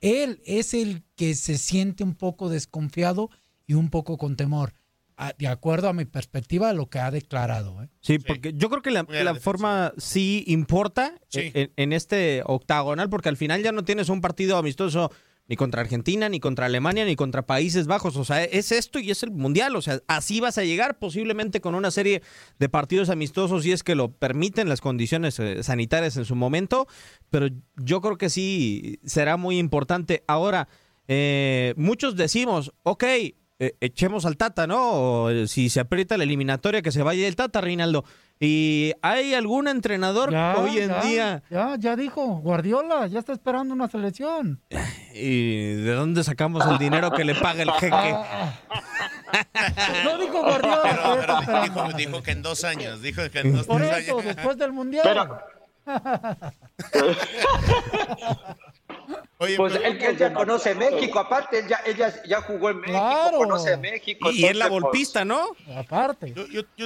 él es el que se siente un poco desconfiado y un poco con temor, a- de acuerdo a mi perspectiva lo que ha declarado. ¿eh? Sí, porque yo creo que la, la forma sí importa Sí. En, en este octagonal, porque al final ya no tienes un partido amistoso ni contra Argentina, ni contra Alemania, ni contra Países Bajos. O sea, es esto y es el Mundial. O sea, así vas a llegar posiblemente con una serie de partidos amistosos, si es que lo permiten las condiciones eh, sanitarias en su momento. Pero yo creo que sí será muy importante. Ahora, eh, muchos decimos, ok, eh, echemos al Tata, ¿no? O, eh, si se aprieta la eliminatoria, que se vaya el Tata, Reinaldo. ¿Y hay algún entrenador hoy en ya, día? Ya, ya dijo, Guardiola, ya está esperando una selección. [sighs] ¿Y de dónde sacamos el dinero que le paga el jeque? [laughs] No dijo Guardiola, Pero, dijo, que en dos años. Dijo que en dos Por tres eso, años. después del [laughs] Mundial. [laughs] pues él, él ya conoce México, aparte, él ya, él ya, ya jugó en México, Claro. conoce México. Y es la pues, golpista, ¿no? Aparte.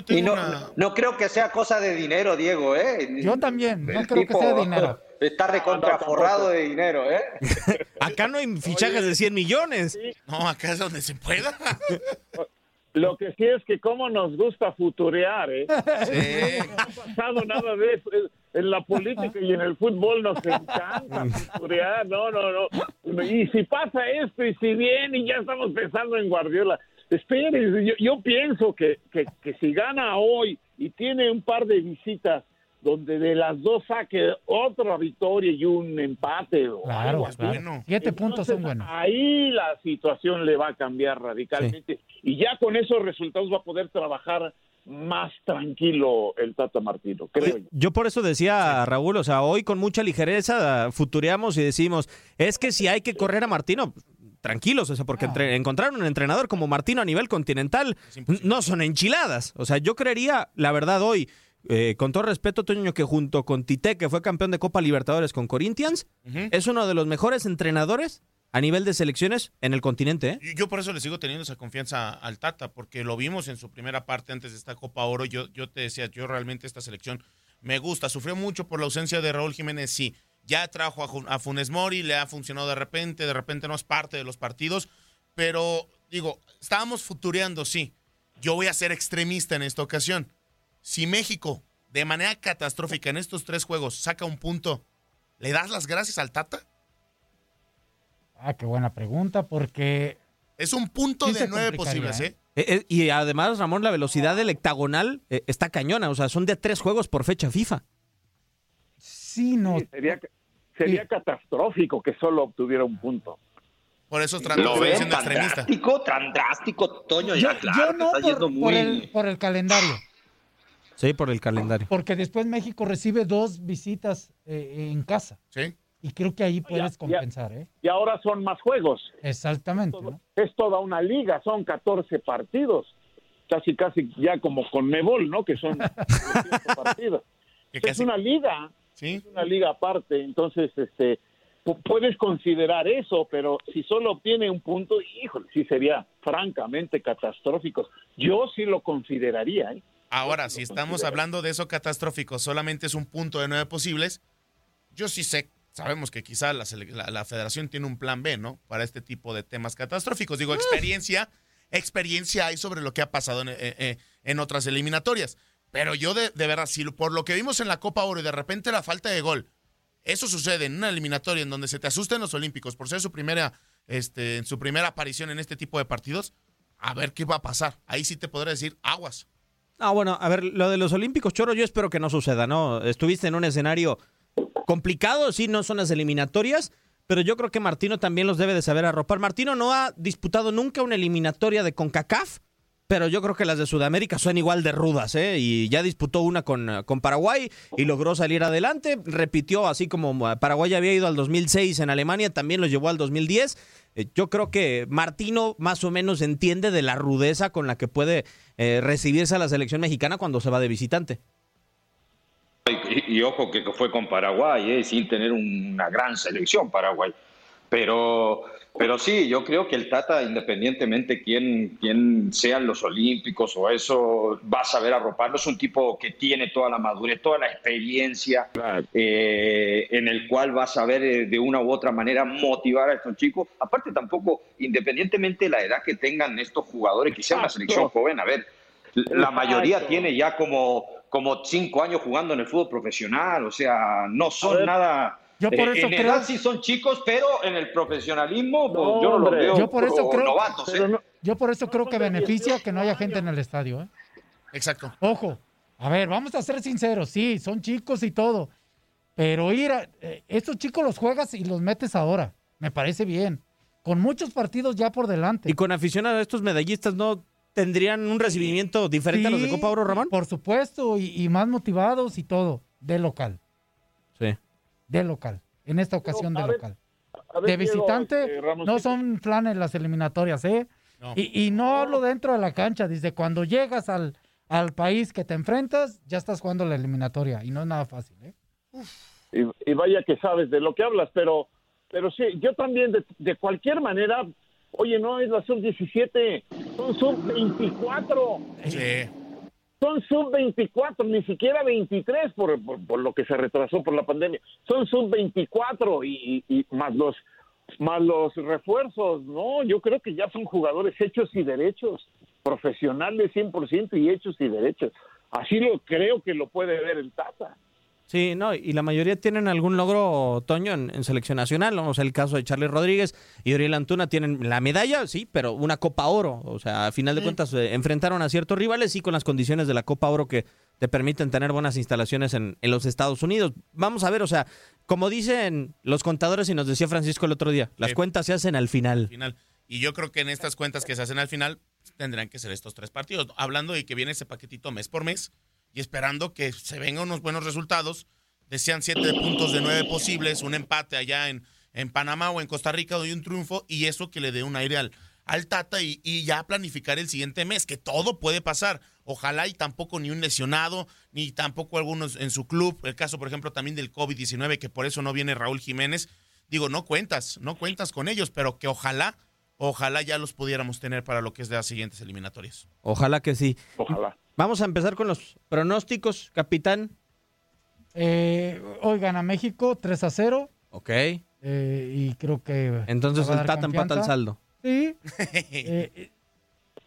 y no, no creo que sea cosa de dinero, Diego, ¿eh? Yo también, no El creo que tipo sea dinero. Está recontraforrado de dinero, ¿eh? [laughs] Acá no hay fichajes de 100 millones. No, acá es donde se pueda. [laughs] Lo que sí es que cómo nos gusta futurear, ¿eh? No ha pasado nada de eso. En la política y en el fútbol nos [laughs] encanta futurear. No, no, no. Y si pasa esto y si viene y ya estamos pensando en Guardiola. Espere, yo, yo pienso que, que, que si gana hoy y tiene un par de visitas donde de las dos saque otra victoria y un empate. O Claro, algo así. claro. Siete puntos son buenos. Ahí la situación le va a cambiar radicalmente y ya con esos resultados va a poder trabajar más tranquilo el Tata Martino, creo yo. Yo por eso decía, Raúl, o sea, hoy con mucha ligereza futureamos y decimos, es que si hay que correr a Martino, tranquilos, o sea, porque entre- encontrar un entrenador como Martino a nivel continental no son enchiladas. O sea, yo creería, la verdad, hoy, eh, con todo respeto, Toño, que junto con Tite, que fue campeón de Copa Libertadores con Corinthians, es uno de los mejores entrenadores a nivel de selecciones en el continente. ¿eh? Yo por eso le sigo teniendo esa confianza al Tata, porque lo vimos en su primera parte antes de esta Copa Oro. Yo, yo te decía, yo realmente esta selección me gusta. Sufrió mucho por la ausencia de Raúl Jiménez, sí. Ya trajo a, a Funes Mori, le ha funcionado de repente, de repente no es parte de los partidos. Pero digo, estábamos futureando, sí. Yo voy a ser extremista en esta ocasión. Si México, de manera catastrófica en estos tres juegos, saca un punto, ¿le das las gracias al Tata? Ah, qué buena pregunta, porque... Es un punto Sí de nueve posibles, ¿eh? Eh, eh, y además, Ramón, la velocidad del hectagonal eh, está cañona. O sea, son de tres juegos por fecha FIFA. Sí, no. sería sería catastrófico que solo obtuviera un punto. Por eso Lo ven tan drástico, tan drástico, Toño, ya Yo, claro, yo no está por, yendo por muy... el, por el calendario, Sí, por el calendario. porque después México recibe dos visitas eh, en casa. Sí. Y creo que ahí puedes ya. compensar, ¿eh? Y ahora son más juegos. Exactamente, ¿no? Es toda una liga, son 14 partidos. Casi, casi ya como con Mebol, ¿no? Que son [laughs] 18 partidos. Es una liga, es una liga aparte. Entonces, este, pu- puedes considerar eso, pero si solo obtiene un punto, híjole, sí sería francamente catastrófico. Yo sí lo consideraría, ¿eh? Ahora, si estamos hablando de eso catastrófico, solamente es un punto de nueve posibles. Yo sí sé, sabemos que quizá la, sele- la- la federación tiene un plan B, ¿no? Para este tipo de temas catastróficos. Digo, experiencia, experiencia hay sobre lo que ha pasado en, eh, eh, en otras eliminatorias. Pero yo de, de verdad, si por lo que vimos en la Copa Oro y de repente la falta de gol, eso sucede en una eliminatoria en donde se te asusten los Olímpicos por ser su primera, este, en su primera aparición en este tipo de partidos, a ver qué va a pasar. Ahí sí te podré decir aguas. Ah, bueno, a ver, lo de los Olímpicos, Choro, yo espero que no suceda, ¿no? Estuviste en un escenario complicado, sí, no son las eliminatorias, pero yo creo que Martino también los debe de saber arropar. Martino no ha disputado nunca una eliminatoria de CONCACAF, pero yo creo que las de Sudamérica son igual de rudas, ¿eh? Y ya disputó una con, con Paraguay y logró salir adelante. Repitió, así como eh, Paraguay había ido al 2006 en Alemania, también los llevó al 2010. Eh, Yo creo que Martino más o menos entiende de la rudeza con la que puede eh, recibirse a la selección mexicana cuando se va de visitante. Y, y ojo que fue con Paraguay, eh, sin tener una gran selección Paraguay. Pero, pero sí, yo creo que el Tata, independientemente quién, quién sean los olímpicos o eso, va a saber arroparlo. Es un tipo que tiene toda la madurez, toda la experiencia, eh, en el cual va a saber eh, de una u otra manera motivar a estos chicos. Aparte, tampoco, independientemente de la edad que tengan estos jugadores, que sea una selección joven, a ver, la mayoría tiene ya como, como cinco años jugando en el fútbol profesional, o sea, no son ver, nada. yo por eh, eso en creo- edad sí son chicos, pero en el profesionalismo pues, yo no los veo Yo por eso creo, novatos. ¿eh? yo por eso creo que beneficia que no haya gente en el estadio, ¿eh? Exacto. Ojo, a ver, vamos a ser sinceros, sí, son chicos y todo, pero ir a, eh, estos chicos los juegas y los metes ahora, me parece bien, con muchos partidos ya por delante. Y con afición a estos medallistas, ¿no tendrían un recibimiento diferente a los de Copa Oro, Ramón? Por supuesto, y, y más motivados y todo, de local, Sí. de local, en esta ocasión de a ver, local. Ver, De visitante este, no son planes las eliminatorias, ¿eh? Y, y no hablo dentro de la cancha, desde cuando llegas al, al país que te enfrentas, ya estás jugando la eliminatoria y no es nada fácil, ¿eh? y, y vaya que sabes de lo que hablas, pero, pero sí, yo también de, de cualquier manera, oye, no es la sub-17, son sub-24. Sí. Son sub-24, ni siquiera 23 por, por, por lo que se retrasó por la pandemia. Son sub-24 y, y, y más los más los refuerzos, no, yo creo que ya son jugadores hechos y derechos. profesionales 100% y hechos y derechos. Así lo creo que lo puede ver el Tata. Sí, no, y la mayoría tienen algún logro, Toño, en, selección nacional. Vamos el caso de Charlie Rodríguez y Oriel Antuna tienen la medalla, sí, pero una Copa Oro. O sea, a final de cuentas eh, enfrentaron a ciertos rivales y con las condiciones de la Copa Oro que te permiten tener buenas instalaciones en, en los Estados Unidos. Vamos a ver, o sea, como dicen los contadores y nos decía Francisco el otro día, las cuentas se hacen al final. final. Y yo creo que en estas cuentas que se hacen al final tendrán que ser estos tres partidos. Hablando de que viene ese paquetito mes por mes y esperando que se vengan unos buenos resultados. Desean siete puntos de nueve posibles, un empate allá en, en Panamá o en Costa Rica, doy un triunfo y eso que le dé un aire al, al Tata y, y, ya planificar el siguiente mes, que todo puede pasar. Ojalá y tampoco ni un lesionado, ni tampoco algunos en su club. El caso, por ejemplo, también del COVID-19, que por eso no viene Raúl Jiménez. Digo, no cuentas, no cuentas con ellos, pero que ojalá, ojalá ya los pudiéramos tener para lo que es de las siguientes eliminatorias. Ojalá que sí. Ojalá. Vamos a empezar con los pronósticos, capitán. Eh, hoy gana México 3 a 0. Ok. Eh, y creo que. Entonces el Tata empata el saldo. Sí. [laughs] eh,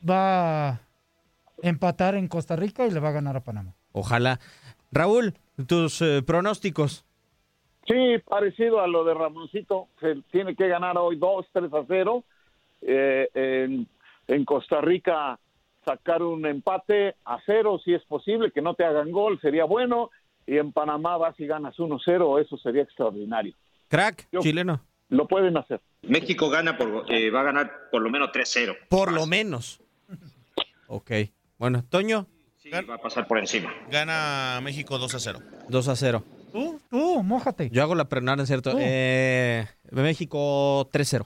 va a empatar en Costa Rica y le va a ganar a Panamá. Ojalá. Raúl, tus eh, pronósticos. Sí, parecido a lo de Ramoncito. Se tiene que ganar hoy 2, 3 a 0. Eh, en, en Costa Rica sacar un empate a cero si es posible, que no te hagan gol, sería bueno. Y en Panamá vas y ganas 1-0, eso sería extraordinario. Crack, chileno. Lo pueden hacer. México gana por, eh, va a ganar por lo menos 3-0. Por lo menos. Ok. Bueno, Toño. Sí, va a pasar por encima. Gana México 2 a 0. 2 a 0. Tú, tú, mójate. Yo hago la prenada, ¿es cierto? Eh, México 3-0.